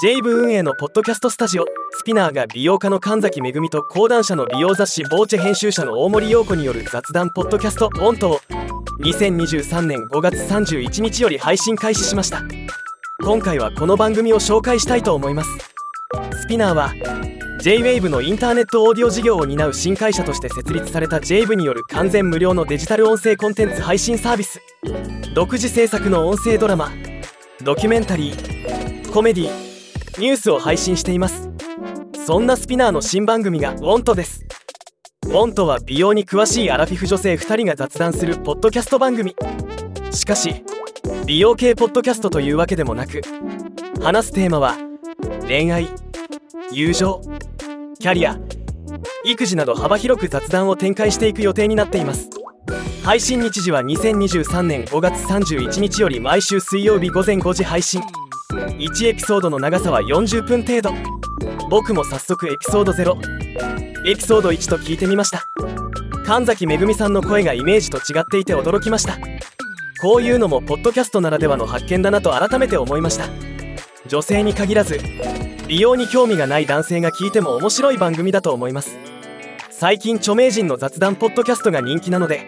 J 部運営のポッドキャストスタジオ。スピナーが美容家の神崎めぐみと講談社の美容雑誌ボーチェ編集者の大森洋子による雑談ポッドキャスト「オントを2023年5月31日より配信開始しました。今回はこの番組を紹介したいと思います。 SPINEAR は JWAVE のインターネットオーディオ事業を担う新会社として設立された JWAVE による完全無料のデジタル音声コンテンツ配信サービス。独自制作の音声ドラマドキュメンタリーコメディニュースを配信しています。そんな SPINEAR の新番組が「WONT です。ウォントは美容に詳しいアラフィフ女性2人が雑談するポッドキャスト番組。しかし美容系ポッドキャストというわけでもなく話すテーマは恋愛友情キャリア育児など幅広く雑談を展開していく予定になっています。配信日時は2023年5月31日より毎週水曜日午前5時配信。1エピソードの長さは40分程度。僕も早速エピソード0エピソード1と聞いてみました。神崎めぐみさんの声がイメージと違っていて驚きました。こういうのもポッドキャストならではの発見だなと改めて思いました。女性に限らず美容に興味がない男性が聞いても面白い番組だと思います。最近著名人の雑談ポッドキャストが人気なので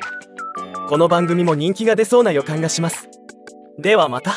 この番組も人気が出そうな予感がします。ではまた。